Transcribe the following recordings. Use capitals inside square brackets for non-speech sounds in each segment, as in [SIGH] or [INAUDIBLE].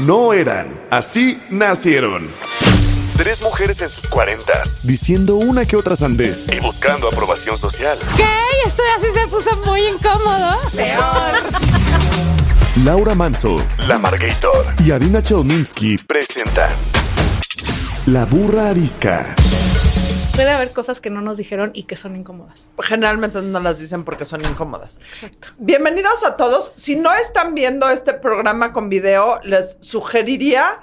No eran, así nacieron. Tres mujeres en sus cuarentas, diciendo una que otra sandez y buscando aprobación social. ¿Qué? Esto así se puso muy incómodo. Laura Manso, La Margator y Adina Chelminsky presentan La Burra Arisca. Puede haber cosas que no nos dijeron y que son incómodas. Generalmente no las dicen porque son incómodas. Bienvenidos a todos. Si no están viendo este programa con video, les sugeriría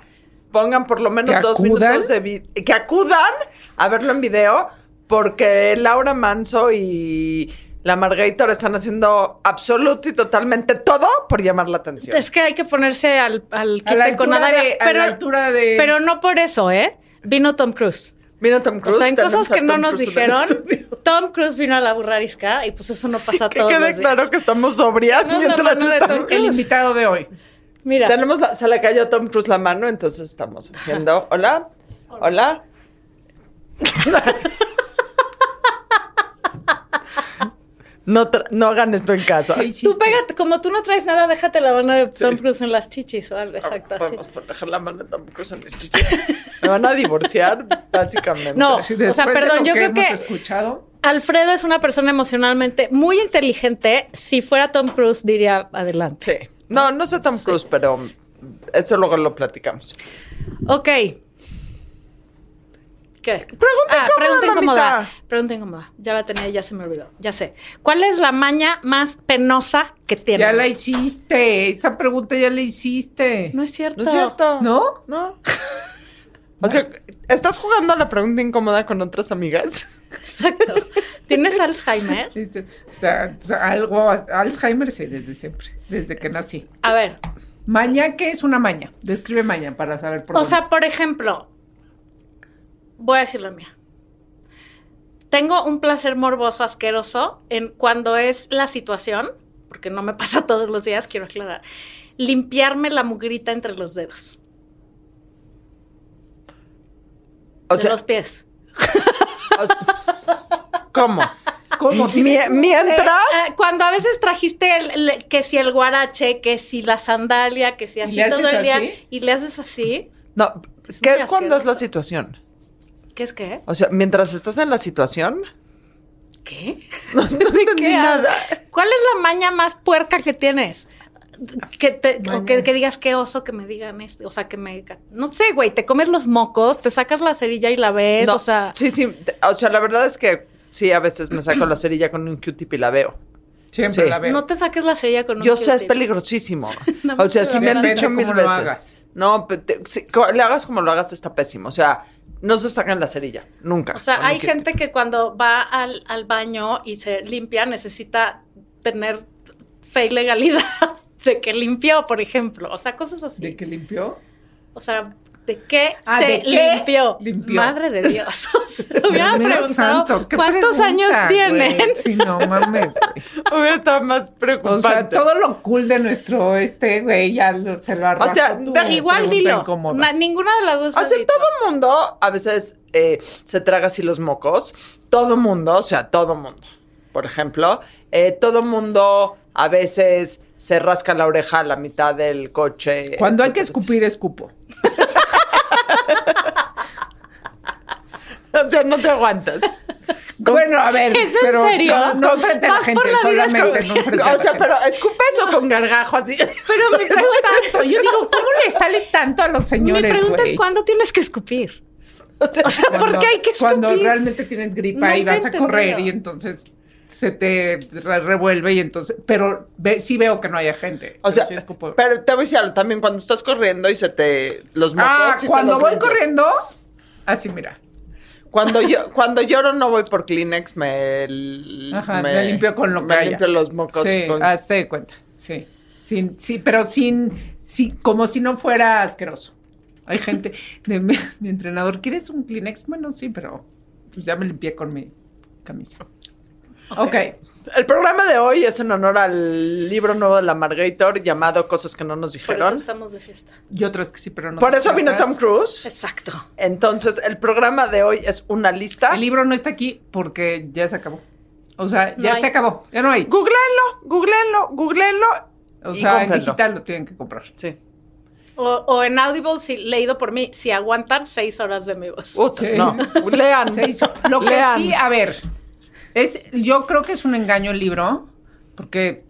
pongan por lo menos ¿Que dos minutos de video. Que acudan a verlo en video porque Laura Manso y la Margator están haciendo absoluto y totalmente todo por llamar la atención. Es que hay que ponerse al, al quite con nada. de- a la altura de- pero no por eso, ¿eh? Vino Tom Cruise. Mira Tom O Cruise. sea, en cosas que no nos dijeron. Tom Cruise vino a la burrarisca y pues eso no pasa [LAUGHS] Que todos quede claro que estamos sobrias No es la mientras estamos- Tom El invitado de hoy. Mira, Tenemos la- se le cayó a Tom Cruise la mano, entonces estamos haciendo. [LAUGHS] Hola, hola. [LAUGHS] No, no hagan esto en casa. ¿Qué tú pégate, como tú no traes nada, déjate la mano de Tom Cruise en las chichis o algo, exacto, así. Podemos por dejar la mano de Tom Cruise en mis chichis. Me van a divorciar, [LAUGHS] básicamente. No. Sí, O sea, perdón, yo que creo hemos que- escuchado. Alfredo es una persona emocionalmente muy inteligente. Si fuera Tom Cruise, diría adelante. Sí. No, no soy Tom Cruise, pero eso luego lo platicamos. Ok. ¿Qué? Pregunta ah, incómoda, pregunta incómoda. Pregunta incómoda. Ya la tenía, ya se me olvidó. Ya sé. ¿Cuál es la maña más penosa que tiene? Ya la hiciste. Esa pregunta ya la hiciste. No es cierto. ¿No es cierto? ¿No? No. [LAUGHS] O sea, ¿estás jugando a la pregunta incómoda con otras amigas? Exacto. ¿Tienes Alzheimer? O sea, o sea, algo, Alzheimer sí, desde siempre, desde que nací. A ver. Maña, ¿qué es una maña? Describe maña para saber por O dónde. sea, por ejemplo, voy a decir la mía. Tengo un placer morboso, asqueroso, en cuando es la situación, porque no me [LAUGHS] pasa todos los días, quiero aclarar, limpiarme la mugrita entre los dedos, O de sea, los pies. [LAUGHS] o sea, ¿cómo? ¿Cómo? Mie- mientras. Eh, cuando a veces trajiste el- el- que si el guarache, que si la sandalia, que si así todo el día, así? y le haces así, No, Es ¿qué es cuando es la situación? ¿Qué es qué? O sea, mientras estás en la situación. ¿Qué? No, no [LAUGHS] entendí ¿Qué nada. ¿Cuál es la maña más puerca que tienes? Que te, o que, que digas qué oso que me digan esto, o sea, que me... No sé, güey, te comes los mocos, te sacas la cerilla y la ves, No, o sea... Sí, sí. O sea, la verdad es que sí, a veces me saco la cerilla con un Q-tip y la veo. Siempre Sí. la veo. No te saques la cerilla con un Yo sé, es peligrosísimo. [LAUGHS] Más o sea, sí me han dicho mil cómo lo veces. hagas. No, pero te- co- le hagas como lo hagas, está pésimo. O sea, no se sacan la cerilla, nunca. O sea, hay gente que cuando va al, al baño y se limpia necesita tener fe y legalidad [LAUGHS] de que limpió, por ejemplo. O sea, cosas así. ¿De que limpió? O sea, ¿de qué Ah, se ¿de qué limpió? limpió? Madre de Dios. [LAUGHS] O Dios preguntado santo, ¿qué cuántos pregunta, años tienen. Sí, no mames. [LAUGHS] Hubiera estado más O preocupante. sea, todo lo cool de nuestro este güey ya lo- se lo arrasó. sea, tú, da- Igual dilo. Na- ninguna de las dos. O sea, dicho. todo mundo a veces eh, se traga así los mocos. Todo mundo, o sea, todo mundo. Por ejemplo, eh, todo mundo a veces se rasca la oreja a la mitad del coche. Cuando hay que etcétera, escupir, escupo. [LAUGHS] etcétera. [LAUGHS] O sea, no te aguantas. Bueno, a ver, ¿Es en pero serio? no, no frente a la gente, la solamente escupiendo. no frente a la O sea, gente. pero escupes o con gargajo así. Pero mi [LAUGHS] No pregunta, tanto. Yo digo, ¿cómo le sale tanto a los mi señores, pregunta es güey? ¿cuándo tienes que escupir? O sea, O sea, ¿por qué hay que escupir? Cuando realmente tienes gripa y vas a correr entendido. y entonces se te re- revuelve y entonces... Pero ve- sí veo que no haya gente. o sea, sí escupo. pero te voy a decir algo también cuando estás corriendo y se te los mocos. ah, te cuando los voy corriendo, así mira. Cuando yo cuando lloro no voy por Kleenex, me Ajá, me, limpio con lo que me haya. limpio los mocos Sí, con- hazte de cuenta. Sí. Sin, sí, pero sin, sí, como si no fuera asqueroso. Hay gente [LAUGHS] de mi, mi entrenador, ¿quieres un Kleenex? Bueno, sí, pero pues ya me limpié con mi camisa. Ok. El programa de hoy es en honor al libro nuevo de la Margator llamado Cosas que no nos Por eso dijeron. estamos de fiesta. Y otras que sí, pero no. Por eso vino. Tom Cruise. Exacto. Entonces, el programa de hoy es una lista. El libro no está aquí porque ya se acabó. O sea, ya No se acabó. Ya no hay. Googleenlo, googleenlo, googleenlo. O y sea, en cómprenlo. digital lo tienen que comprar. Sí. O, o en Audible, si, leído por mí, si aguantan seis horas de mi voz. Puta, Sí. No, [LAUGHS] lean. Se hizo. Lo que lean. sí, a ver, es, yo creo que es un engaño el libro, porque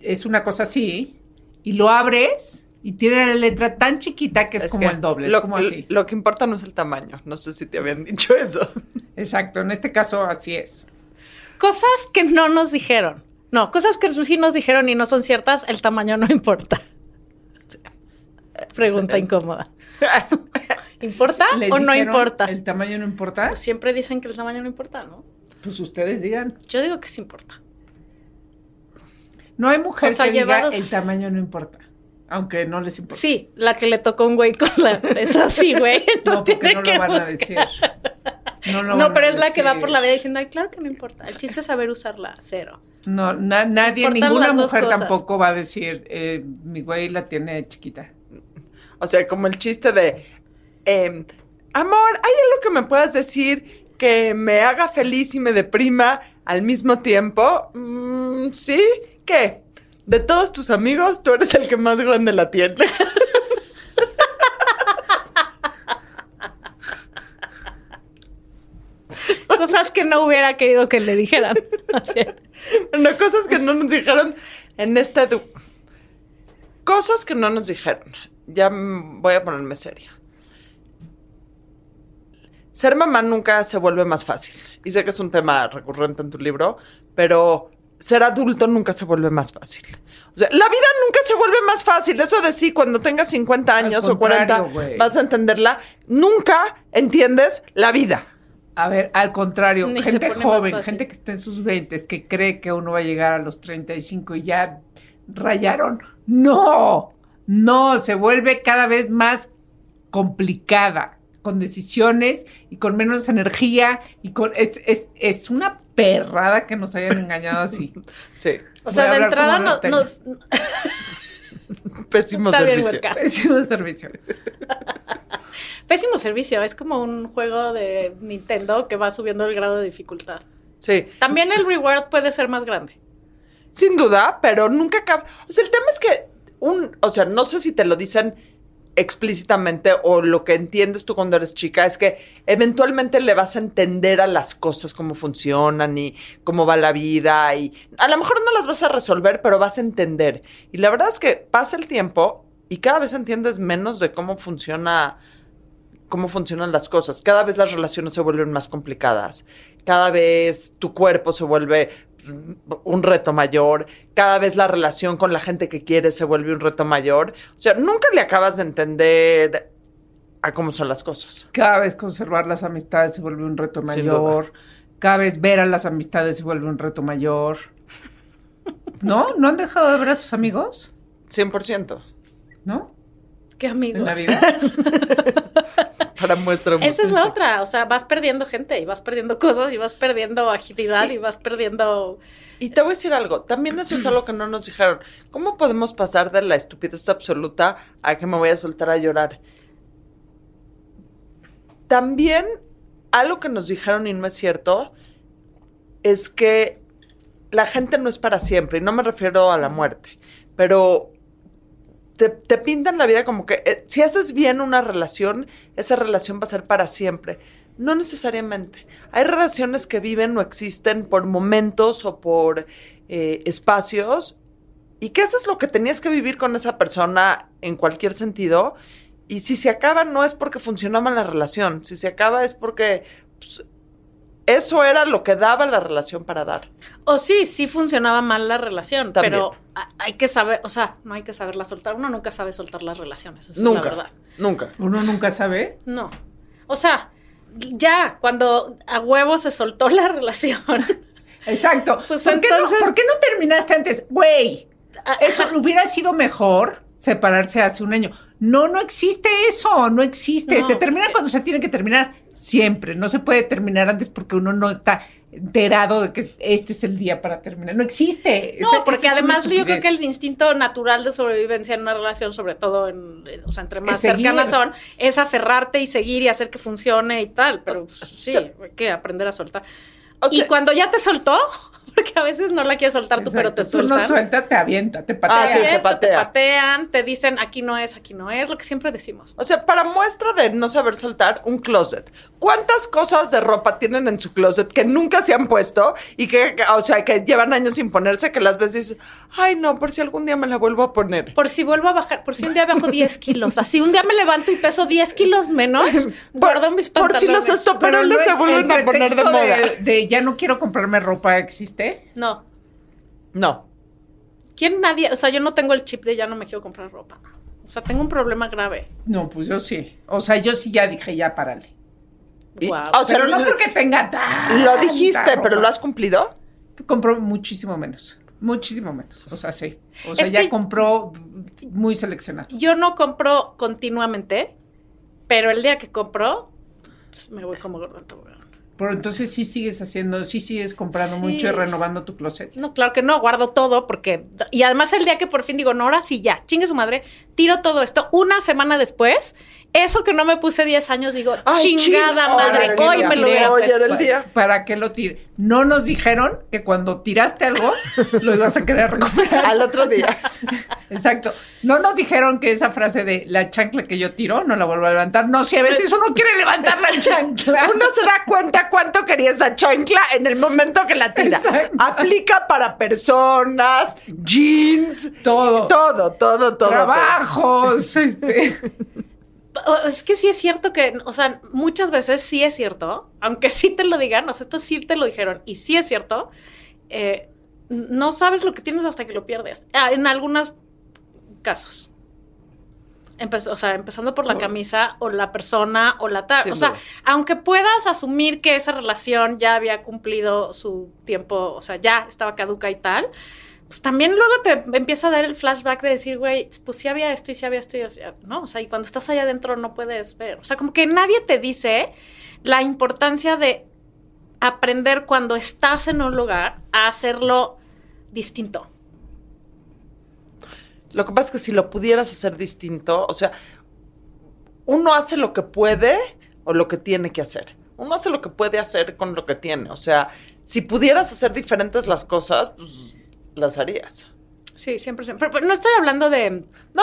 es una cosa así, y lo abres y tiene la letra tan chiquita que es, como que el doble, lo, es como así. Lo que importa no es el tamaño. No sé si te habían [LAUGHS] dicho eso. Exacto, en este caso así es. Cosas que no nos dijeron. No, cosas que sí nos dijeron y no son ciertas, el tamaño no [LAUGHS] importa. Pregunta incómoda. [LAUGHS] ¿Importa ¿Les o no importa? ¿El tamaño no importa? Pues siempre dicen que el tamaño no importa, ¿no? Pues ustedes digan. Yo digo que sí importa. No hay mujer O sea, que diga el tamaño no importa, aunque no les importa. Sí, la que le tocó un güey con la es así, güey. [LAUGHS] Entonces no, tiene no que lo van a decir. No, lo No, van a pero es la que va por la vida diciendo, ay, claro que no importa. El chiste es saber usarla, cero. No, na- nadie, Importan ninguna mujer cosas. tampoco va a decir, eh, mi güey la tiene chiquita. O sea, como el chiste de, em, amor, ¿hay algo que me puedas decir que me haga feliz y me deprima al mismo tiempo? Mm, sí, ¿qué? De todos tus amigos, tú eres el que más grande la tiene. [LAUGHS] Cosas que no hubiera querido que le dijeran. Bueno, cosas que no nos dijeron en esta Cosas que no nos dijeron. Ya mm, voy a ponerme seria. Ser mamá nunca se vuelve más fácil. Y sé que es un tema recurrente en tu libro, pero ser adulto nunca se vuelve más fácil. O sea, la vida nunca se vuelve más fácil. Eso de sí, cuando tengas 50 Al años o 40 contrario, güey. vas a entenderla. Nunca entiendes la vida. A ver, al contrario, Ni gente joven, gente que está en sus 20 que cree que uno va a llegar a los 35 y ya rayaron. No, no, se vuelve cada vez más complicada, con decisiones y con menos energía y con... Es, es, es una perrada que nos hayan engañado así. [LAUGHS] Sí. O sea, Voy de entrada no- nos... [LAUGHS] Pésimo Está servicio. Pésimo servicio. [LAUGHS] Pésimo servicio. Es como un juego de Nintendo que va subiendo el grado de dificultad. Sí. También el reward puede ser más grande. Sin duda, pero nunca acaba. O sea, el tema es que un, o sea, no sé si te lo dicen explícitamente o lo que entiendes tú cuando eres chica es que eventualmente le vas a entender a las cosas cómo funcionan y cómo va la vida y a lo mejor no las vas a resolver, pero vas a entender. Y la verdad es que pasa el tiempo y cada vez entiendes menos de cómo funciona cómo funcionan las cosas. Cada vez las relaciones se vuelven más complicadas. Cada vez tu cuerpo se vuelve un reto mayor. Cada vez la relación con la gente que quieres se vuelve un reto mayor. O sea, nunca le acabas de entender a cómo son las cosas. Cada vez conservar las amistades se vuelve un reto mayor. Cada vez ver a las amistades se vuelve un reto mayor. ¿No? ¿No han dejado de ver a sus amigos? 100%. ¿No? ¿Qué amigos? En la vida. [LAUGHS] Para muestra. Esa es la otra. O sea, vas perdiendo gente y vas perdiendo cosas y vas perdiendo agilidad y vas perdiendo... Y te voy a decir algo, también eso es algo que no nos dijeron. ¿Cómo podemos pasar de la estupidez absoluta a que me voy a soltar a llorar? También algo que nos dijeron y no es cierto es que la gente no es para siempre, y no me refiero a la muerte, pero te, pintan la vida como que eh, si haces bien una relación, esa relación va a ser para siempre. No necesariamente. Hay relaciones que viven o existen por momentos o por eh, espacios y que eso es lo que tenías que vivir con esa persona en cualquier sentido. Y si se acaba no es porque funcionaba la relación, si se acaba es porque pues, eso era lo que daba la relación para dar. O sí, sí funcionaba mal la relación, También. pero hay que saber, o sea, no hay que saberla soltar. Uno nunca sabe soltar las relaciones, esa es la verdad. nunca. Uno nunca sabe. No. O sea, ya, cuando a huevo se soltó la relación. [LAUGHS] Exacto. Pues ¿Por, qué no, ¿Por qué no terminaste antes? Güey, Ah, eso hubiera sido mejor separarse hace un año. No, no existe eso, no existe. No. Se termina cuando se tiene que terminar, siempre. No se puede terminar antes porque uno no está enterado de que este es el día para terminar. No existe. No, porque además yo creo que el instinto natural de sobrevivencia en una relación, sobre todo en, o sea, entre más cercanas son, es aferrarte y seguir y hacer que funcione y tal. Pero pues, sí, hay que aprender a soltar. O y cuando ya te soltó, [LAUGHS] porque a veces no la quieres soltar tú, pero te Exacto. Tú sueltan. no suelta, te avienta, te patea. Ah, sí, te Te patea. patean, te dicen aquí no es, aquí no es, lo que siempre decimos. O sea, para muestra de no saber soltar, un closet. ¿Cuántas cosas de ropa tienen en su closet que nunca se han puesto y que, o sea, que llevan años sin ponerse, que las veces dices, ay, no, por si algún día me la vuelvo a poner? Por si vuelvo a bajar, por si un día bajo 10 kilos, así un día me levanto y peso 10 kilos menos, [LAUGHS] guardo mis por si los pantalones. estoperoles se el vuelven a poner de pretexto moda. De, ya no quiero comprarme ropa, ¿existe? No. No. ¿Quién nadie? O sea, yo no tengo el chip de ya no me quiero comprar ropa. O sea, tengo un problema grave. No, pues yo sí. O sea, yo sí ya dije, ya párale. Y- Guau. o sea, Pero no porque tenga tan. Lo dijiste, pero ¿lo has cumplido? Compró muchísimo menos. Muchísimo menos. O sea, sí. O sea, Es ya compró muy seleccionado. Yo no compro continuamente, pero el día que compro, pues me voy como gordo en tobogán. Pero entonces sí sigues haciendo, sí sigues comprando Sí. mucho y renovando tu closet. No, claro que no, guardo todo porque... Y además el día que por fin digo, no, ahora sí ya, chingue su madre, tiro todo esto. Una semana después, eso que no me puse 10 años, digo, Ay, chingada ching- madre, Hoy me lo hubiera era el día. ¿Para qué lo tire? No nos dijeron que cuando tiraste algo lo ibas a querer recuperar. Al otro día. [LAUGHS] Exacto. No nos dijeron que esa frase de la chancla que yo tiro no la vuelvo a levantar. No, si a veces uno quiere levantar la chancla. [LAUGHS] Uno se da cuenta cuánto quería esa chancla en el momento que la tira. Exacto. Aplica para personas, jeans, Todo. todo, todo, todo. Trabajos, este. Es que sí es cierto que, o sea, muchas veces sí es cierto, aunque sí te lo digan, o sea, esto sí te lo dijeron, y sí es cierto, eh, no sabes lo que tienes hasta que lo pierdes. Ah, en algunos casos. Empe- o sea, empezando por la camisa o la persona o la tal. O sea, duda. aunque puedas asumir que esa relación ya había cumplido su tiempo, o sea, ya estaba caduca y tal, pues también luego te empieza a dar el flashback de decir, güey, pues sí había esto y sí había esto, y, ¿no? O sea, y cuando estás allá adentro no puedes ver. O sea, como que nadie te dice la importancia de aprender cuando estás en un lugar a hacerlo distinto. Lo que pasa es que si lo pudieras hacer distinto, o sea, uno hace lo que puede o lo que tiene que hacer. Uno hace lo que puede hacer con lo que tiene. O sea, si pudieras hacer diferentes las cosas, pues las harías. Sí, siempre, siempre. Pero no estoy hablando de. No,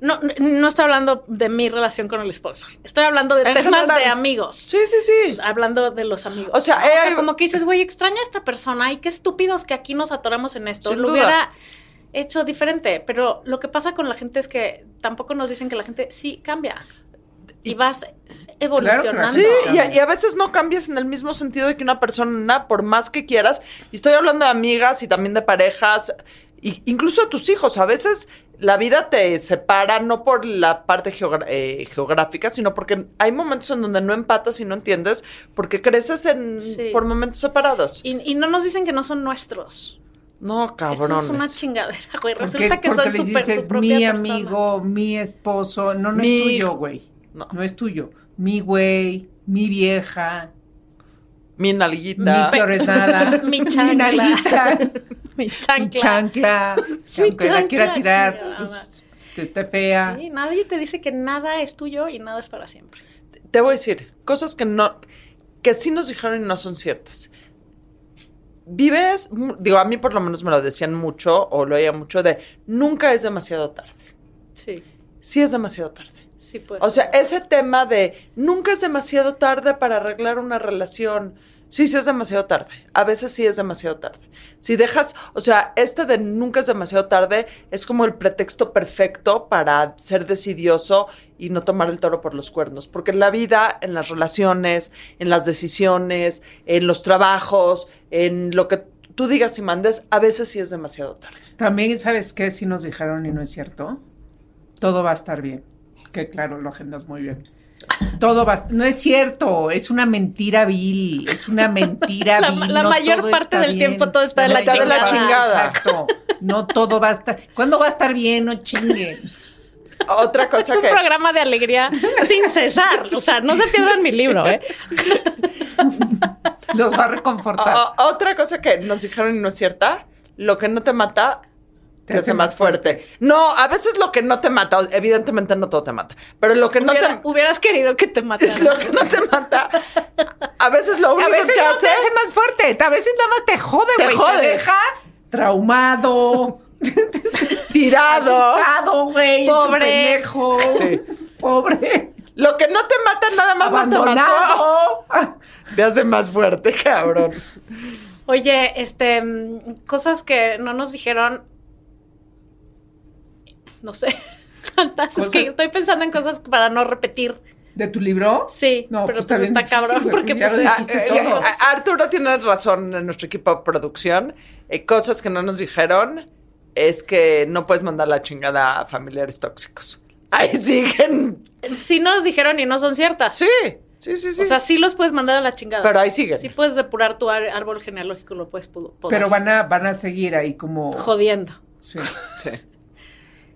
No, no estoy hablando de mi relación con el sponsor. Estoy hablando de En temas general. de amigos. sí, sí, sí. Hablando de los amigos. O sea, ¿no? eh, como que dices, güey, extraño a esta persona y qué estúpidos que aquí nos atoramos en esto. Sin Lo duda. hubiera hecho diferente. Pero lo que pasa con la gente es que tampoco nos dicen que la gente sí cambia. Y vas evolucionando. Sí, y a, y a veces no cambias en el mismo sentido de que una persona, por más que quieras, y estoy hablando de amigas y también de parejas, y incluso de tus hijos, a veces la vida te separa no por la parte eh, geográfica, sino porque hay momentos en donde no empatas y no entiendes, porque creces en, Sí. por momentos separados. Y, y no nos dicen que no son nuestros. no, cabrones. Eso es una chingadera, güey. Porque, Resulta que porque soy súper tu propia mi persona. amigo, mi esposo. No, no Mi es tuyo, güey. No. No. es tuyo. Mi güey, mi vieja, Mi mi nalguita. peor es nada. [LAUGHS] Mi chancla. nalguita, Mi [LAUGHS] mi chancla. chancla. Mi aunque la quiera chancla, tirar, pues, te esté fea. Sí, nadie te dice que nada es tuyo y nada es para siempre. te voy a decir cosas que no, que sí nos dijeron y no son ciertas. Vives, digo, a mí por lo menos me lo decían mucho o lo oía mucho de nunca es demasiado tarde. Sí, Sí es demasiado tarde. Sí puede O sea, ese tema de nunca es demasiado tarde para arreglar una relación. Sí, sí es demasiado tarde. A veces sí es demasiado tarde. Si dejas, o sea, este de nunca es demasiado tarde es como el pretexto perfecto para ser decidioso y no tomar el toro por los cuernos. Porque en la vida, en las relaciones, en las decisiones, en los trabajos, en lo que tú digas y mandes, a veces sí es demasiado tarde. También, ¿sabes qué? Si nos dijeron y no es cierto. Todo va a estar bien. Que claro, lo agendas muy bien. Todo va a... No es cierto, es una mentira vil, es una mentira [LAUGHS] La- vil. la no mayor parte del bien. tiempo todo está de la mayor chingada. Exacto. No todo va a estar... ¿Cuándo va a estar bien? No chinguen. Otra Es cosa un que... programa de alegría sin cesar. O sea, no se pierdan mi libro, ¿eh? Los va a reconfortar. O- otra cosa que nos dijeron y no es cierta, lo que no te mata te, hace más fuerte. No, a veces lo que no te mata, evidentemente no todo te mata, pero lo que no te hubieras querido que te es mataran. lo que no te mata. A veces lo único A veces que no hace te hace más fuerte, a veces nada más te jode, Te güey. Te, jode. deja traumado, [LAUGHS] tirado. asustado, güey. Pobre. Sí. Pobre. Lo que no te mata nada más no te mató. Abandonado. [LAUGHS] Te hace más fuerte, cabrón. Oye, este, mm, cosas que no nos dijeron. No sé. [LAUGHS] Tantas. Es que estoy pensando en cosas para no repetir. ¿De tu libro? Sí, No, pero pues pues, está bien está difícil, cabrón porque pues, todo. A- Arturo tiene razón en nuestro equipo de producción. Eh, cosas que no nos dijeron es que no puedes mandar la chingada a familiares tóxicos. Ahí [LAUGHS] siguen. sí nos dijeron y no son ciertas. Sí, sí, sí, sí. O sea, sí los puedes mandar a la chingada. Pero ahí siguen. Sí puedes depurar tu árbol genealógico, lo puedes. Pero van a, van a seguir ahí como... Jodiendo. Sí. sí.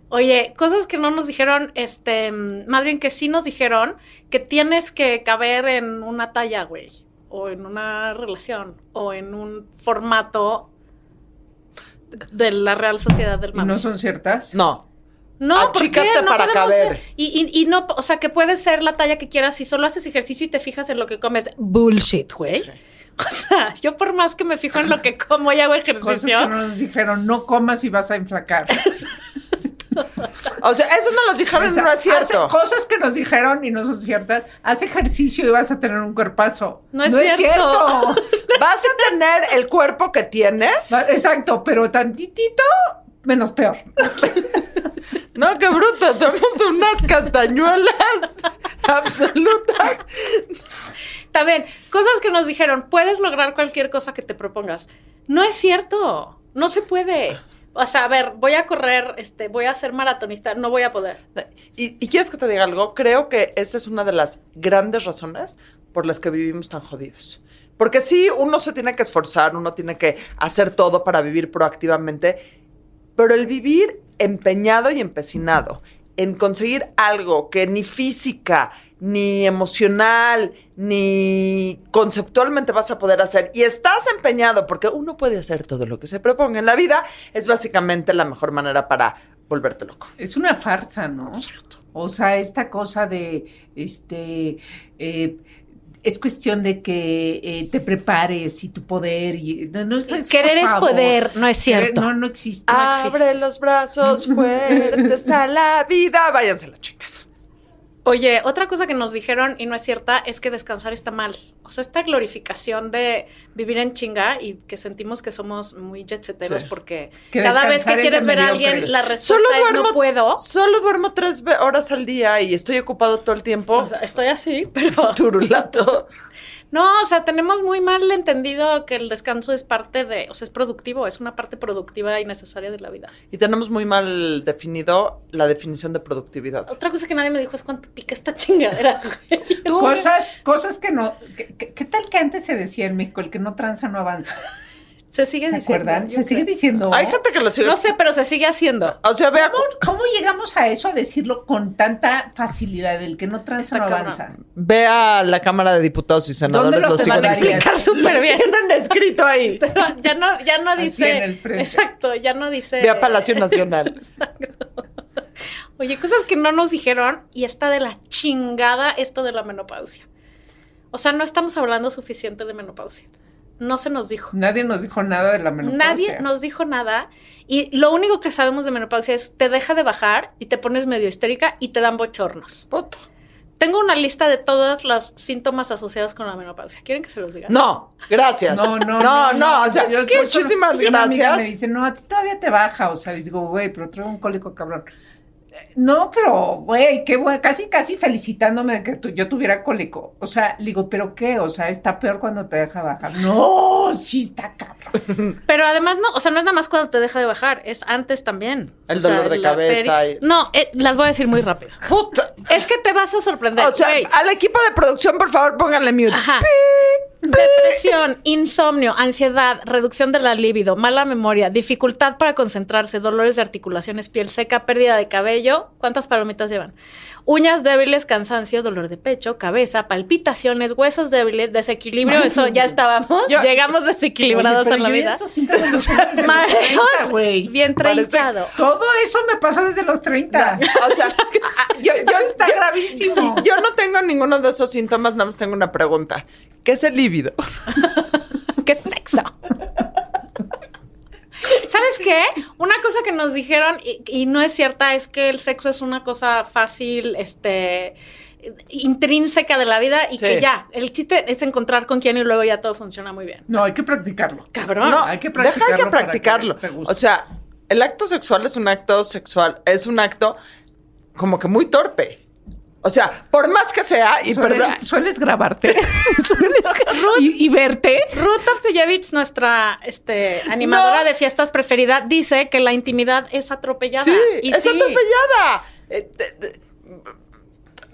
Oye, cosas que no nos dijeron, este, más bien que sí nos dijeron que tienes que caber en una talla, güey, o en una relación, o en un formato de la Real Sociedad del ¿Y mame. no son ciertas? No. No, ¿por qué? Achícate No para caber. ser- Y, y, y no, o sea, que puede ser la talla que quieras si solo haces ejercicio y te fijas en lo que comes. Bullshit, güey. [LAUGHS] O sea, yo por más que me fijo en lo que como y hago Cosas ejercicio. que no nos dijeron, no comas y vas a enflacar. [LAUGHS] O sea, eso no los dijeron, O sea, no es cierto. hace cosas que nos dijeron y no son ciertas. Haz ejercicio y vas a tener un cuerpazo. No es cierto. [LAUGHS] Vas a tener el cuerpo que tienes. Exacto, pero tantitito menos peor. [LAUGHS] No, qué bruto, somos unas castañuelas [LAUGHS] absolutas. También, cosas que nos dijeron, puedes lograr cualquier cosa que te propongas. No es cierto, no se puede. O sea, a ver, voy a correr, este, voy a ser maratonista, no voy a poder. ¿Y, y quieres que te diga algo? Creo que esa es una de las grandes razones por las que vivimos tan jodidos. Porque sí, uno se tiene que esforzar, uno tiene que hacer todo para vivir proactivamente, pero el vivir empeñado y empecinado en conseguir algo que ni física, ni emocional, ni conceptualmente vas a poder hacer y estás empeñado porque uno puede hacer todo lo que se proponga en la vida, es básicamente la mejor manera para volverte loco. Es una farsa, ¿no? O sea, esta cosa de, este, eh, es cuestión de que eh, te prepares y tu poder y no, no, es, Querer es poder, no es Querer- cierto. no, no existe. Abre los brazos fuertes a la vida. Váyanse a la chingada. Oye, otra cosa que nos dijeron y no es cierta es que descansar está mal. O sea, esta glorificación de vivir en chinga y que sentimos que somos muy jetseteros Sí. porque Que cada vez que es quieres ver a alguien, la respuesta Solo es duermo- no puedo. Solo duermo tres horas al día y estoy ocupado todo el tiempo. O sea, estoy así, pero... [LAUGHS] Turulato. No, o sea, tenemos muy mal entendido que el descanso es parte de, o sea, es productivo, es una parte productiva y necesaria de la vida. Y tenemos muy mal definido la definición de productividad. Otra cosa que nadie me dijo es cuánto pica esta chingadera, güey. Cosas, cosas que no. que- que- ¿Qué tal que antes se decía en México, el que no tranza no avanza? Se sigue ¿Se diciendo. acuerdan? Se sigue creo. diciendo. Hay gente que lo sigue. No sé, pero se sigue haciendo. O sea, vea, ¿Cómo llegamos a eso, a decirlo con tanta facilidad? El que no tranza Está no avanza. ve a la Cámara de Diputados y Senadores, lo lo siguen van a diciendo. explicar súper bien. Tienen escrito ahí. [LAUGHS] Ya no, ya no Así dice. en el frente. Exacto, ya no dice. Ve a Palacio Nacional. [LAUGHS] Oye, cosas que no nos dijeron y está de la chingada esto de la menopausia. O sea, no estamos hablando suficiente de menopausia. No se nos dijo. Nadie nos dijo nada de la menopausia. Nadie nos dijo nada y lo único que sabemos de menopausia es te deja de bajar y te pones medio histérica y te dan bochornos. Puta. Tengo una lista de todos los síntomas asociados con la menopausia. ¿Quieren que se los diga? No, gracias. No, no, no, no, o sea, muchísimas gracias. Me dice, no, a ti todavía te baja. O sea, digo, güey, pero traigo un cólico cabrón. No, pero, güey, qué bueno, casi, casi felicitándome de que tu- yo tuviera cólico. O sea, le digo, ¿pero qué? O sea, está peor cuando te deja bajar. No, sí está cabrón. [LAUGHS] Pero además no, o sea, no es nada más cuando te deja de bajar, es antes también. El O sea, dolor de cabeza y- No, eh, las voy a decir muy rápido. Puta. Es que te vas a sorprender. O sea, al equipo de producción, por favor, pónganle mute. Ajá. Depresión, insomnio, ansiedad, reducción de la libido, mala memoria, dificultad para concentrarse, dolores de articulaciones, piel seca, pérdida de cabello. ¿Cuántas palomitas llevan? Uñas débiles, cansancio, dolor de pecho, cabeza, palpitaciones, huesos débiles, desequilibrio. Eso ya estábamos. Yo- Llegamos desequilibrados Oye, en la vida. esos síntomas los tengo desde los 30, Mareos, Parece- trenzado. Todo eso me pasó desde los 30. O sea, [LAUGHS] yo, yo- está gravísimo. Yo no tengo ninguno de esos síntomas, nada más tengo una pregunta. ¿Qué es el líbido? [LAUGHS] ¡Qué sexo! ¿Sabes qué? Una cosa que nos dijeron y, y no es cierta es que el sexo es una cosa fácil, este intrínseca de la vida y Sí. que ya, el chiste es encontrar con quién y luego ya todo funciona muy bien. No, hay que practicarlo. Cabrón. No, hay que deja practicarlo que practicarlo. que te guste. o sea, el acto sexual es un acto sexual, es un acto como que muy torpe. O sea, por más que sea, y ¿Sueles, perdón- sueles grabarte? [LAUGHS] ¿Sueles y, y verte? Ruth Avdijevich, nuestra este, animadora No. de fiestas preferida, dice que la intimidad es atropellada. Sí, y es sí. atropellada. Eh, te, te-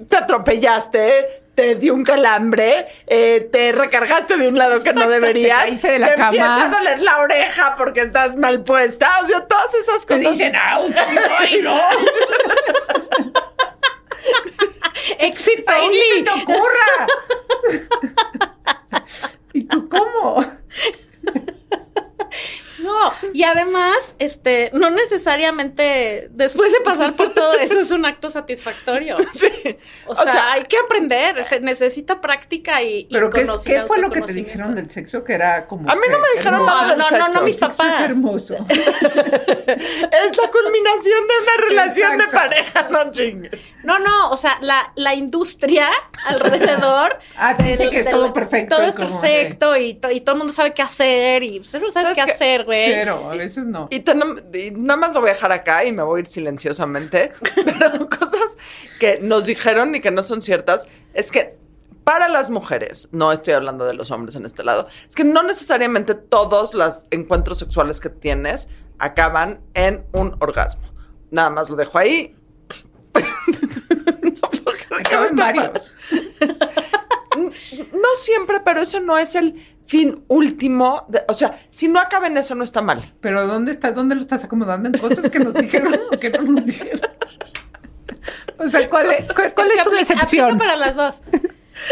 te atropellaste, te dio un calambre, eh, te recargaste de un lado que no deberías. te caíste de la te cama. empieza a doler la oreja porque estás mal puesta. O sea, todas esas Te cosas. dicen, ¡auch! ¡Ay, no! ¡Éxito! ¡Ay, ni se te ocurra! [LAUGHS] ¿Y tú cómo? No, y además, este, no necesariamente después de pasar por todo eso es un acto satisfactorio. [LAUGHS] Sí. O sea, hay que aprender, se necesita práctica y, y ¿Pero qué, es- qué fue lo que te dijeron del sexo? Que era como. A mí no me dijeron nada del No, no, no, mis papás. es hermoso. [LAUGHS] [LAUGHS] es la culminación de una relación de pareja, no chingues. No, no, o sea, la, la industria alrededor. Ah, te dice del- que es del- todo perfecto Todo y es perfecto y, to- y todo el mundo sabe qué hacer y pues, no sabes ¿Sabes qué qué? hacer, güey. Cero, a veces no. Y, y nada más lo voy a dejar acá y me voy a ir silenciosamente. [LAUGHS] Pero cosas que nos dijeron y que no son ciertas es que para las mujeres, no estoy hablando de los hombres en este lado, es que no necesariamente todos los encuentros sexuales que tienes acaban en un orgasmo. Nada más lo dejo ahí. [LAUGHS] no, porque Acaba en varios. [LAUGHS] no siempre, pero eso no es el fin último. de- o sea, si no acaba en eso, no está mal. Pero ¿dónde está? ¿Dónde lo estás acomodando en cosas que nos dijeron o que no nos dijeron? O sea, ¿cuál es, cuál, cuál Es es que tu decepción? para las dos.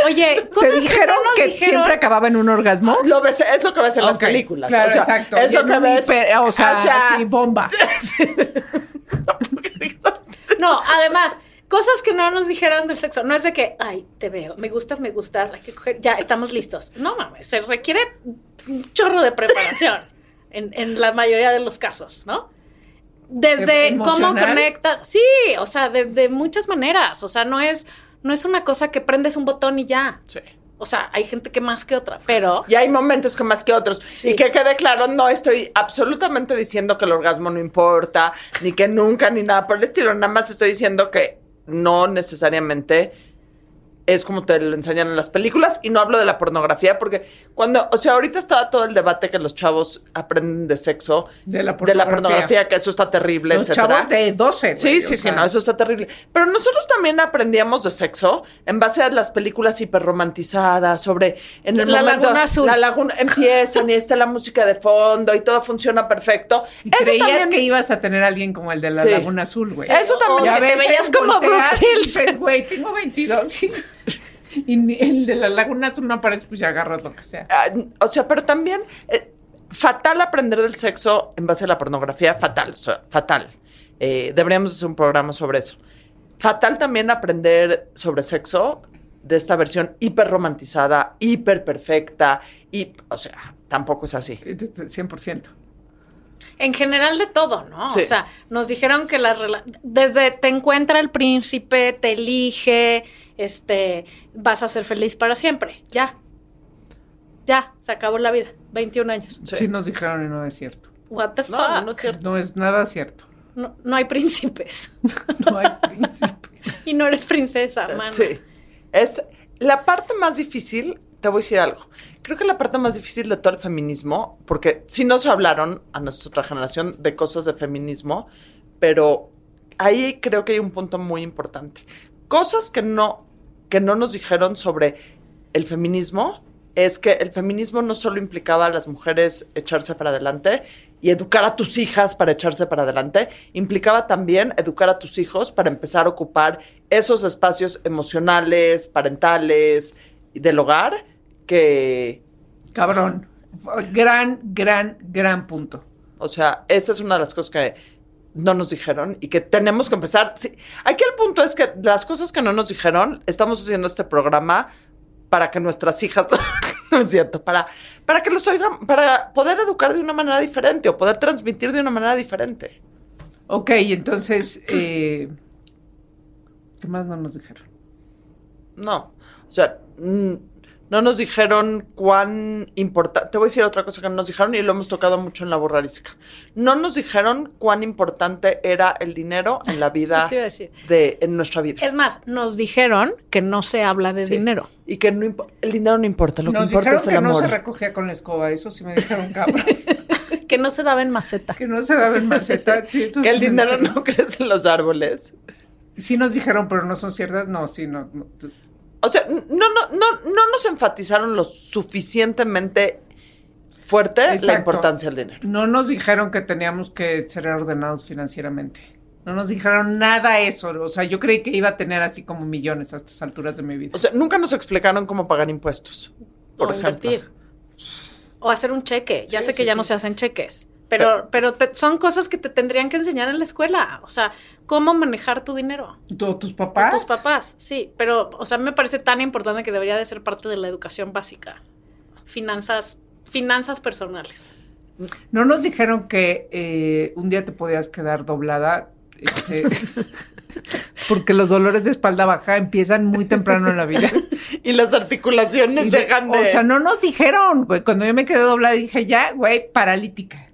Oye, [LAUGHS] ¿Te dijeron no que dijeron- siempre acababa en un orgasmo? Lo ves, es lo que ves en las películas. Claro, o sea, exacto. Es lo que ves. hiper- o sea, [LAUGHS] sí, [LAUGHS] bomba. No, además, cosas que no nos dijeron del sexo. No es de que, ay, te veo, me gustas, me gustas, hay que coger, ya estamos listos. No mames, se requiere un chorro de preparación [LAUGHS] en, en la mayoría de los casos, ¿no? Desde cómo ¿Emocional? conectas, sí, o sea, de, de muchas maneras. O sea, no es, no es una cosa que prendes un botón y ya. Sí. O sea, hay gente que más que otra, pero Y hay momentos que más que otros. Sí. Y que quede claro, no estoy absolutamente diciendo que el orgasmo no importa, ni que nunca, ni nada por el estilo. Nada más estoy diciendo que no necesariamente es como te lo enseñan en las películas. Y no hablo de la pornografía, porque cuando, o sea, ahorita estaba todo el debate que los chavos aprenden de sexo, De la de la pornografía. pornografía, que eso está terrible, Los etcétera. chavos de 12, güey, Sí, sí, sí, no, eso está terrible. Pero nosotros también aprendíamos de sexo en base a las películas hiperromantizadas sobre en el La momento Laguna Azul. la laguna empiezan y está la música de fondo y todo funciona perfecto. Y eso creías también que ibas a tener a alguien como el de la Sí. Laguna Azul, güey. Eso también. O Ya que te veías como Brooke güey, tengo 22 y, el de la Laguna Azul no aparece, pues ya agarras lo que sea. Ah, o sea, pero también eh, fatal aprender del sexo en base a la pornografía, fatal, fatal. Eh, deberíamos hacer un programa sobre eso. Fatal también aprender sobre sexo de esta versión hiper romantizada, hiper perfecta, y, o sea, tampoco es así. 100%. En general de todo, ¿no? Sí. O sea, nos dijeron que las rela- desde te encuentra el príncipe, te elige, este, vas a ser feliz para siempre. Ya. Ya, se acabó la vida. 21 años. Sí. Sí. nos dijeron y no es cierto. What the fuck? No, No, no es cierto. No es nada cierto. no hay príncipes. [LAUGHS] No hay príncipes. y no eres princesa, mano. Sí. Es la parte más difícil, te voy a decir algo. Creo que la parte más difícil de todo el feminismo, porque sí nos hablaron a nuestra generación de cosas de feminismo, pero ahí creo que hay un punto muy importante. Cosas que no, que no nos dijeron sobre el feminismo es que el feminismo no solo implicaba a las mujeres echarse para adelante y educar a tus hijas para echarse para adelante, implicaba también educar a tus hijos para empezar a ocupar esos espacios emocionales, parentales, del hogar que... Cabrón. Gran, gran, gran punto. O sea, esa es una de las cosas que no nos dijeron y que tenemos que empezar. Sí, aquí el punto es que las cosas que no nos dijeron, estamos haciendo este programa para que nuestras hijas, [LAUGHS] no es cierto, para, para que los oigan, para poder educar de una manera diferente o poder transmitir de una manera diferente. Ok, entonces, eh, ¿qué más no nos dijeron? No, o sea, no nos dijeron cuán importante. Te voy a decir otra cosa que no nos dijeron y lo hemos tocado mucho en la borrarística. No nos dijeron cuán importante era el dinero en la [LAUGHS] vida te iba a decir. de en nuestra vida. Es más, nos dijeron que no se habla de Sí. dinero. Y que no el dinero no importa, lo Nos que importa dijeron es el que no se recogía con la escoba, eso sí me dijeron, [LAUGHS] cabrón. [LAUGHS] Que no se daba en maceta. que no se daba en maceta. Sí, eso que el sí dinero no crece en los árboles. Sí nos dijeron, pero no son ciertas. No, sí, no. no. O sea, no, no, no, no nos enfatizaron lo suficientemente fuerte la importancia del dinero. No nos dijeron que teníamos que ser ordenados financieramente. No nos dijeron nada eso. O sea, yo creí que iba a tener así como millones a estas alturas de mi vida. O sea, nunca nos explicaron cómo pagar impuestos, por o ejemplo. invertir. O hacer un cheque. Ya Sí, sé que sí, ya sí. no se hacen cheques. Pero, pero te- son cosas que te tendrían que enseñar en la escuela. O sea, cómo manejar tu dinero. ¿Tú- ¿Tus papás? tus papás, sí. Pero, o sea, me parece tan importante que debería de ser parte de la educación básica. Finanzas, finanzas personales. No nos dijeron que eh, un día te podías quedar doblada. este, [LAUGHS] porque los dolores de espalda baja empiezan muy temprano en la vida. [LAUGHS] Y las articulaciones Y- dejan de... O sea, no nos dijeron, güey. Cuando yo me quedé doblada dije, ya, güey, paralítica.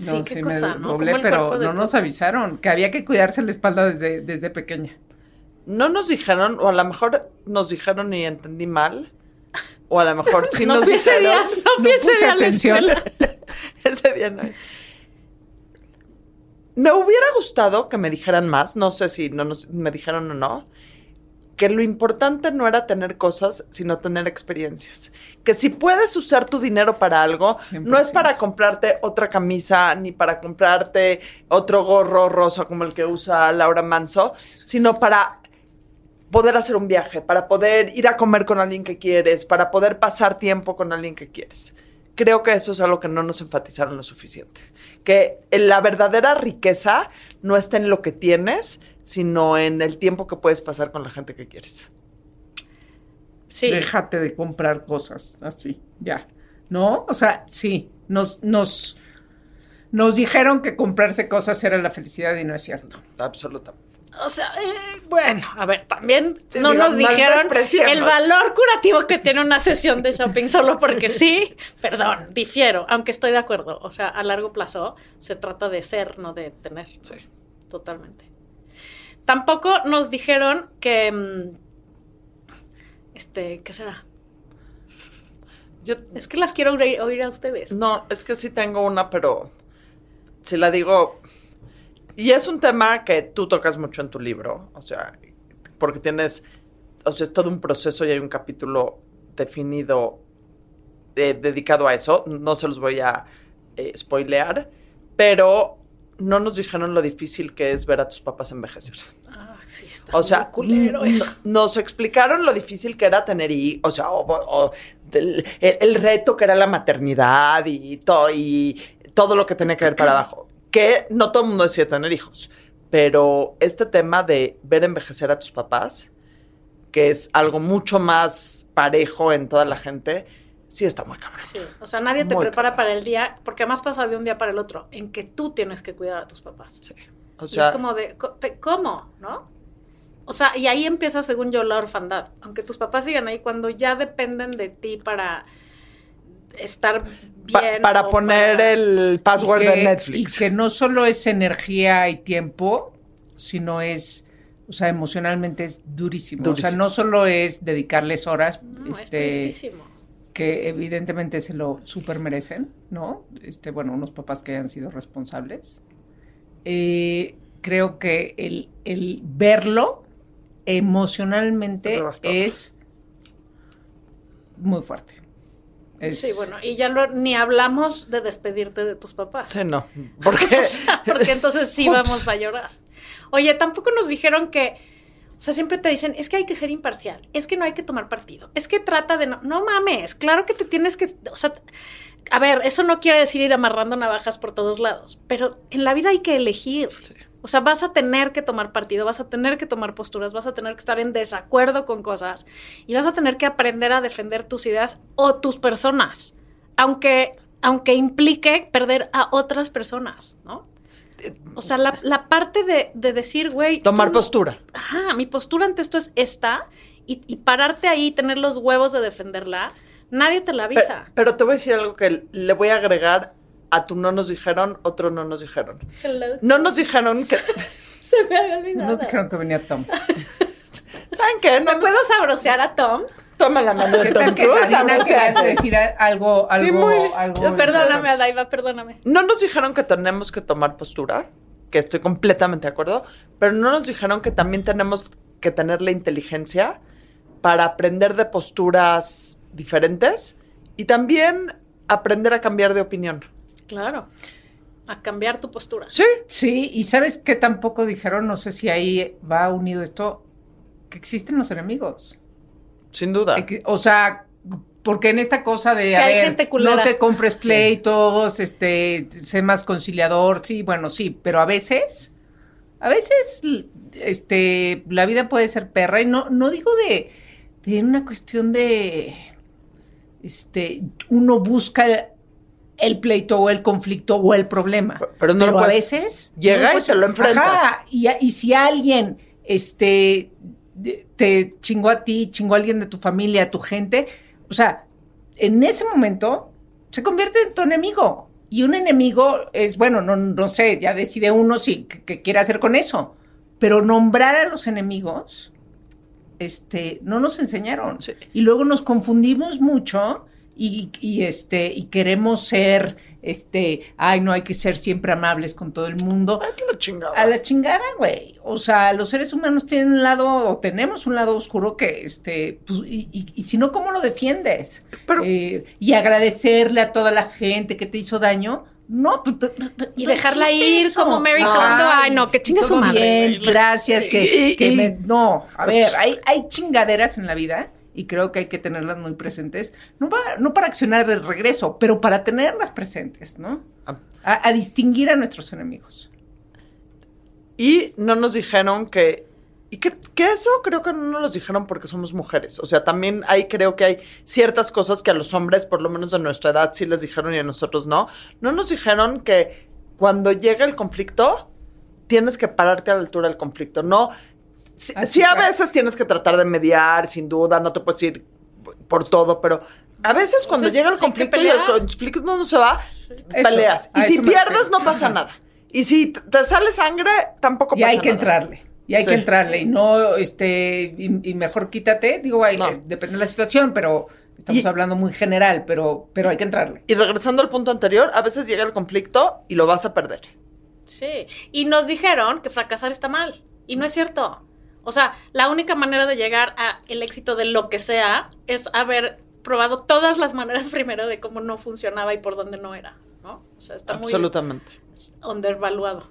Sí, qué me cosa, ¿no? doblé, pero no nos avisaron que había que cuidarse la espalda desde, desde pequeña. No nos dijeron, o a lo mejor nos dijeron y entendí mal, o a lo mejor [LAUGHS] sí no nos fui ese día, dijeron... no fui no ese puse día atención. [LAUGHS] Ese día no. Me hubiera gustado que me dijeran más, no sé si no nos, me dijeron o no, que lo importante no era tener cosas, sino tener experiencias. Que si puedes usar tu dinero para algo, no es 100%. para comprarte otra camisa, ni para comprarte otro gorro rosa como el que usa Laura Manso, sino para poder hacer un viaje, para poder ir a comer con alguien que quieres, para poder pasar tiempo con alguien que quieres. Creo que eso es algo que no nos enfatizaron lo suficiente. Que la verdadera riqueza no está en lo que tienes, sino en el tiempo que puedes pasar con la gente que quieres. Sí. Déjate de comprar cosas así, ya. ¿No? O sea, sí, nos, nos, nos dijeron que comprarse cosas era la felicidad y no es cierto. Absolutamente. O sea, eh, bueno, a ver, también Sí, no digo, nos no dijeron el valor curativo que tiene una sesión de shopping [LAUGHS] solo porque sí. Perdón, difiero, aunque estoy de acuerdo. O sea, a largo plazo se trata de ser, no de tener. Sí. Totalmente. Tampoco nos dijeron que. mm, Este, ¿qué será? Yo, Es que las quiero oír, oír a ustedes. no, es que sí tengo una, pero si la digo... Y es un tema que tú tocas mucho en tu libro, o sea, porque tienes, o sea, es todo un proceso y hay un capítulo definido eh, dedicado a eso. No se los voy a eh, spoilear, pero no nos dijeron lo difícil que es ver a tus papás envejecer. Ah, sí, está O sea, culero eso. nos explicaron lo difícil que era tener hijos, o sea, o- el, el reto que era la maternidad y, to- y todo lo que tenía que ver para abajo. Que no todo el mundo decía tener hijos, pero este tema de ver envejecer a tus papás, que es algo mucho más parejo en toda la gente, sí está muy cabrón. Sí, o sea, nadie te prepara cabrón. para el día, porque además pasa de un día para el otro, en que tú tienes que cuidar a tus papás. Sí. O y sea, es como de, ¿cómo? ¿No? O sea, y ahí empieza, según yo, la orfandad. Aunque tus papás sigan ahí, cuando ya dependen de ti para estar pa- bien. para poner para- el password de Netflix. Y que no solo es energía y tiempo, sino es, o sea, emocionalmente es durísimo. O sea, no solo es dedicarles horas, No, es este, que evidentemente se lo súper merecen, ¿no? Este, bueno, unos papás que hayan sido responsables. Eh, creo que el, el verlo emocionalmente es muy fuerte. Es- Sí, bueno, y ya lo, ni hablamos de despedirte de tus papás. Sí, no. [LAUGHS] Porque [LAUGHS] Porque entonces sí Ups. vamos a llorar. Oye, tampoco nos dijeron que, o sea, siempre te dicen, es que hay que ser imparcial, es que no hay que tomar partido, es que trata de no, no mames, claro que te tienes que, o sea, a ver, eso no quiere decir ir amarrando navajas por todos lados, pero en la vida hay que elegir. O sea, vas a tener que tomar partido, vas a tener que tomar posturas, vas a tener que estar en desacuerdo con cosas y vas a tener que aprender a defender tus ideas o tus personas, aunque, aunque implique perder a otras personas, ¿no? O sea, la, la parte de, de decir, güey... tomar no- postura. Ajá, mi postura ante esto es esta y, y pararte ahí y tener los huevos de defenderla, nadie te la avisa. Pero, te voy a decir algo que le voy a agregar a tu no nos dijeron, otro no nos dijeron. Hello. No nos dijeron que. [LAUGHS] Se me había olvidado. No nos dijeron que venía Tom. [LAUGHS] ¿Saben qué? No ¿Me puedo sabrosear a Tom? Toma la mano de ¿Qué Tom Cruise, querías decir algo, algo, Sí, muy- algo? Perdóname, Adaiva, perdóname. No nos dijeron que tenemos que tomar postura, que estoy completamente de acuerdo, pero no nos dijeron que también tenemos que tener la inteligencia para aprender de posturas diferentes y también aprender a cambiar de opinión. Claro. A cambiar tu postura. Sí, Sí, y sabes que tampoco dijeron, no sé si ahí va unido esto, que existen los enemigos. sin duda. O sea, porque en esta cosa de, Que a hay ver, gente culera. no te compres pleitos, este, sé más conciliador, sí, bueno, sí, pero a veces, a veces, este, la vida puede ser perra y no, no digo de, de una cuestión de, este, uno busca el, pleito o el conflicto o el problema. Pero no lo a puedes- veces llega no y te lo enfrentas. Ajá, y, si alguien este te chingó a ti, chingó a alguien de tu familia, a tu gente, o sea, en ese momento se convierte en tu enemigo. Y un enemigo es, bueno, no, no sé, ya decide uno si qué qué quiere hacer con eso. Pero nombrar a los enemigos, este, no nos enseñaron. Sí. Y luego nos confundimos mucho y, y, este, y queremos ser, este, ay, no hay que ser siempre amables con todo el mundo. Ay, la chingada. A la chingada, güey. O sea, los seres humanos tienen un lado, o tenemos un lado oscuro que, este, pues, y, y- y si no, ¿cómo lo defiendes? Pero- Eh, y agradecerle a toda la gente que te hizo daño. No, pues, Y no dejarla ir eso. como Mary Kondo. Ay, no, que chingue su madre, Bien, gracias. Que, que me- no, a ver, hay, hay chingaderas en la vida y creo que hay que tenerlas muy presentes. No, pa- no para accionar de regreso, pero para tenerlas presentes, ¿no? A, a distinguir a nuestros enemigos. Y no nos dijeron que... Y que, que eso creo que no nos lo dijeron porque somos mujeres. O sea, también ahí creo que hay ciertas cosas que a los hombres, por lo menos de nuestra edad, sí les dijeron y a nosotros no. No nos dijeron que cuando llega el conflicto, tienes que pararte a la altura del conflicto. No, sí, a veces tienes que tratar de mediar, sin duda, no te puedes ir por todo, pero a veces cuando Entonces, llega el hay conflicto y el conflicto no se va, Eso, peleas. Y si pierdes, no pasa nada. Y si te sale sangre, tampoco Y pasa hay nada. que entrarle. Y hay Sí. que entrarle. Y no, este, y, y mejor quítate. Digo, hay- No. eh, depende de la situación, pero estamos Y- hablando muy general, pero, pero hay que entrarle. Y regresando al punto anterior, a veces llega el conflicto y lo vas a perder. Sí. Y nos dijeron que fracasar está mal. Y no es cierto. O sea, la única manera de llegar a el éxito de lo que sea es haber probado todas las maneras [LAUGHS] primero de cómo no funcionaba y por dónde no era, ¿no? O sea, está muy Absolutamente. undervaluado.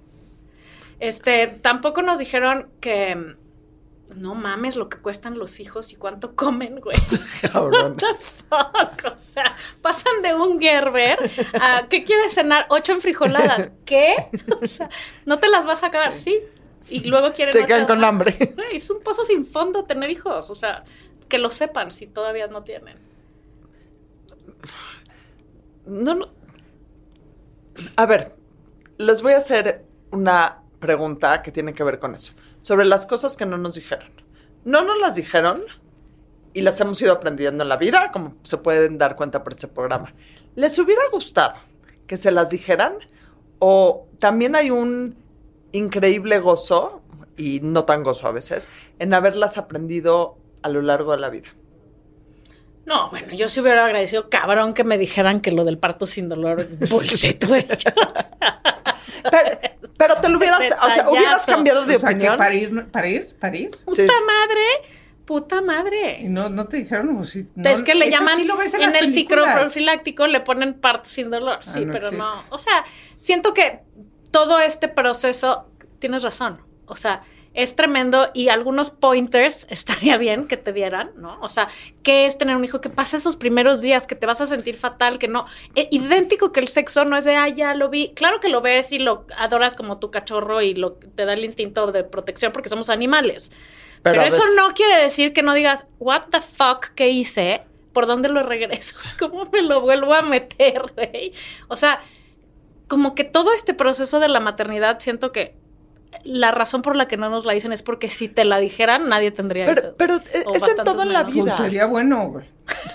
Este, tampoco nos dijeron que no mames lo que cuestan los hijos y cuánto [LAUGHS] comen, güey. [LAUGHS] O sea, pasan de un Gerber a ¿qué quieres cenar? Ocho enfrijoladas. ¿Qué? O sea, no te las vas a acabar, sí. Y luego quieren Se quedan con hambre. Es un pozo sin fondo tener hijos. O sea, que lo sepan si todavía no tienen. No, no. A ver, les voy a hacer una pregunta que tiene que ver con eso. Sobre las cosas que no nos dijeron. No nos las dijeron y las hemos ido aprendiendo en la vida, como se pueden dar cuenta por este programa. ¿Les hubiera gustado que se las dijeran? ¿O también hay un increíble gozo, y no tan gozo a veces, en haberlas aprendido a lo largo de la vida? No, bueno, yo sí hubiera agradecido cabrón que me dijeran que lo del parto sin dolor [LAUGHS] bullshit, güey. [LAUGHS] Pero, pero te lo hubieras, o sea, hubieras cambiado de o sea, opinión. para ir, para ir, para ir. puta Sí, madre, puta madre. Y no, no te dijeron, pues sí. no, es que le llaman sí lo ves en, el películas. psicoprofiláctico le ponen partes sin dolor. Sí, no pero existe. no. O sea, siento que todo este proceso, tienes razón. O sea, es tremendo y algunos pointers [LAUGHS] estaría bien que te dieran, ¿no? O sea, ¿qué es tener un hijo? Que pasa esos primeros días, que te vas a sentir fatal, que no. eh, idéntico que el sexo no es de, ah, ya lo vi. Claro que lo ves y lo adoras como tu cachorro y lo, te da el instinto de protección porque somos animales. Pero eso veces- no quiere decir que no digas, what the fuck, ¿qué hice? ¿Por dónde lo regreso? [LAUGHS] ¿Cómo me lo vuelvo a meter, güey? O sea, como que todo este proceso de la maternidad, siento que la razón por la que no nos la dicen es porque si te la dijeran, nadie tendría Pero, hijos. pero eh, es en todo en la menos. vida. Pues sería bueno, güey.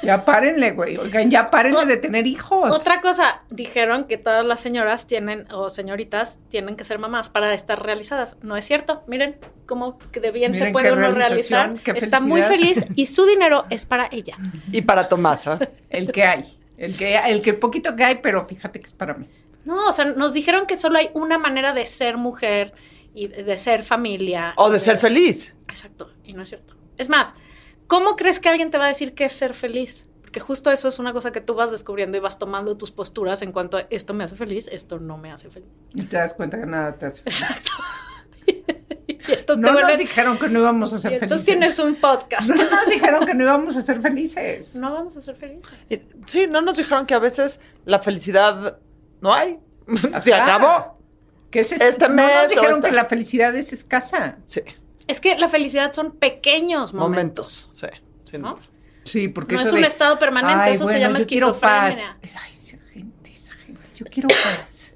Ya [LAUGHS] párenle, güey. Oigan, ya párenle de tener hijos. Otra cosa, dijeron que todas las señoras tienen, o señoritas, tienen que ser mamás para estar realizadas. No es cierto. Miren cómo que de bien Miren se puede qué uno realizar. qué Está muy feliz y su dinero es para ella. Y para Tomás, ¿ah? El que hay. El que, el que poquito que hay, pero fíjate que es para mí. No, o sea, nos dijeron que solo hay una manera de ser mujer y de ser familia. O de ser feliz. Exacto, y no es cierto. Es más, ¿cómo crees que alguien te va a decir qué es ser feliz? Porque justo eso es una cosa que tú vas descubriendo y vas tomando tus posturas en cuanto a esto me hace feliz, esto no me hace feliz. Y te das cuenta que nada te hace feliz. Exacto. [LAUGHS] y entonces No nos dijeron que no íbamos a y ser entonces felices. tienes un podcast. No nos dijeron que no íbamos a ser felices. No vamos a ser felices. Y- Sí, no nos dijeron que a veces la felicidad no hay. [LAUGHS] Se acabó. Que es es- Este no mes nos dijeron esta- que la felicidad es escasa. Sí, Es que la felicidad son pequeños momentos. momentos. Sí, sin ¿no? duda. Sí, porque No eso es un de, estado permanente, "Ay, eso se llama yo quiero paz". esquizofrenia. Ay, esa gente, esa gente. Yo quiero paz.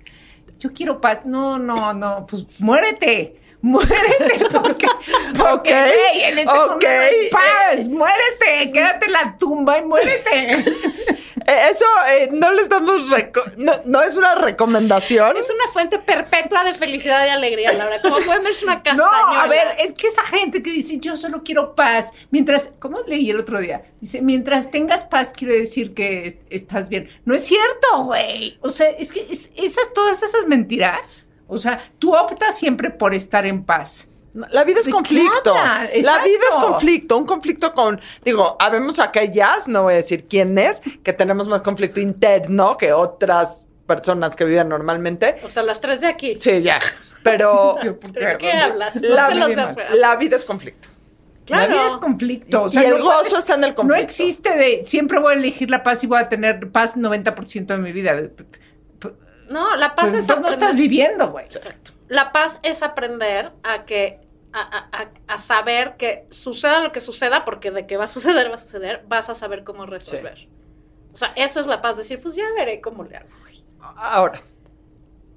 Yo quiero paz. No, no, no. Pues muérete. Muérete porque, [LAUGHS] porque Ok, güey, en este mundo ok. no hay paz. Muérete. Quédate en la tumba y muérete. [LAUGHS] Eh, Eso eh, no les damos. no, no es una recomendación. Es una fuente perpetua de felicidad y alegría, Laura. Como pueden ver, es una [LAUGHS] No, castañola. a ver, es que esa gente que dice yo solo quiero paz, mientras, ¿cómo leí el otro día? Dice, mientras tengas paz quiere decir que estás bien. No es cierto, güey. O sea, es que es- esas, todas esas mentiras, o sea, tú optas siempre por estar en paz. La vida es ¿De qué conflicto. La vida es conflicto. Un conflicto con. Digo, habemos aquellas, no voy a decir quién es, que tenemos más conflicto interno que otras personas que viven normalmente. O sea, las tres de aquí. Sí, ya. Pero [LAUGHS] ¿De qué hablas? No la, vida, la vida es conflicto. Claro. La vida es conflicto. Y- y el gozo está en el No conflicto. existe de siempre voy a elegir la paz y voy a tener paz 90% de mi vida. No, la paz Pues es entonces no estás viviendo, güey. Exacto. La paz es aprender a que a, a- a- a saber que suceda lo que suceda, porque de que va a suceder, va a suceder, vas a saber cómo resolver. O sea, eso es la paz, decir, pues ya veré cómo le hago. güey. Ahora,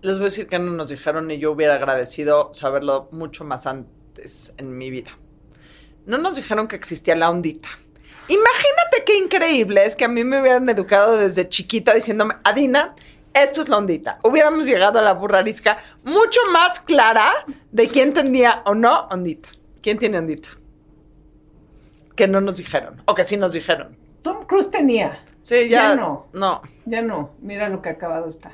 les voy a decir que no nos dijeron y yo hubiera agradecido saberlo mucho más antes en mi vida. No nos dijeron que existía la ondita. Imagínate qué increíble es que a mí me hubieran educado desde chiquita diciéndome, Adina, esto es la ondita. Hubiéramos llegado a la burrarisca mucho más clara de quién tenía o no ondita. ¿Quién tiene ondita? Que no nos dijeron, o que sí nos dijeron. Tom Cruise tenía. Sí, ya, Ya no. No. Ya no. Mira lo que acabado está.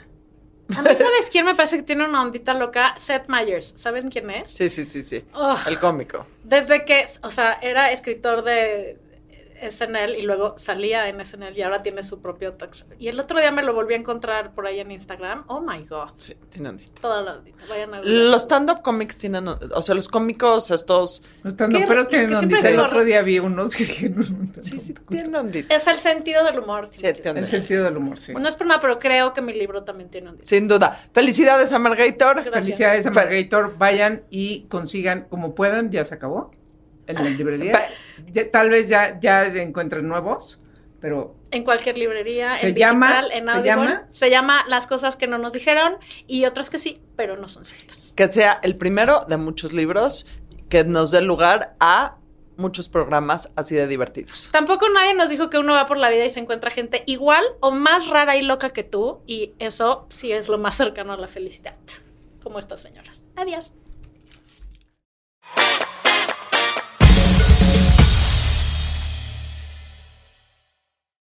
A mí, ¿sabes quién me parece que tiene una ondita loca? Seth Meyers. ¿Saben quién es? Sí, sí, sí, sí. Ugh. El cómico. Desde que, o sea, era escritor de SNL y luego salía en SNL y ahora tiene su propio talk show. Y el otro día me lo volví a encontrar por ahí en Instagram. Oh my God. Sí, tiene ondita. Toda la ondita. Vayan a ver. Los stand-up comics tienen, o sea, los cómicos estos... Estando, que- pero que tienen ondita. El otro día vi unos que dijeron. Sí, sí, tienen ondita. Es el sentido del humor. Sí, sin tiene duda. El sentido del humor, sí. No es por nada, pero creo que mi libro también tiene ondita. Sin duda. Felicidades a Margator. Gracias. Felicidades a Margator. Vayan y consigan como puedan. Ya se acabó. En las librerías. Ya- tal vez ya, ya encuentren nuevos, pero En cualquier librería, ¿Se en llama? digital, en ¿Se Audible. llama? Se llama Las cosas que no nos dijeron y otras que sí, pero no son ciertas. Que sea el primero de muchos libros que nos dé lugar a muchos programas así de divertidos. Tampoco nadie nos dijo que uno va por la vida y se encuentra gente igual o más rara y loca que tú y eso sí es lo más cercano a la felicidad. Como estas señoras. Adiós.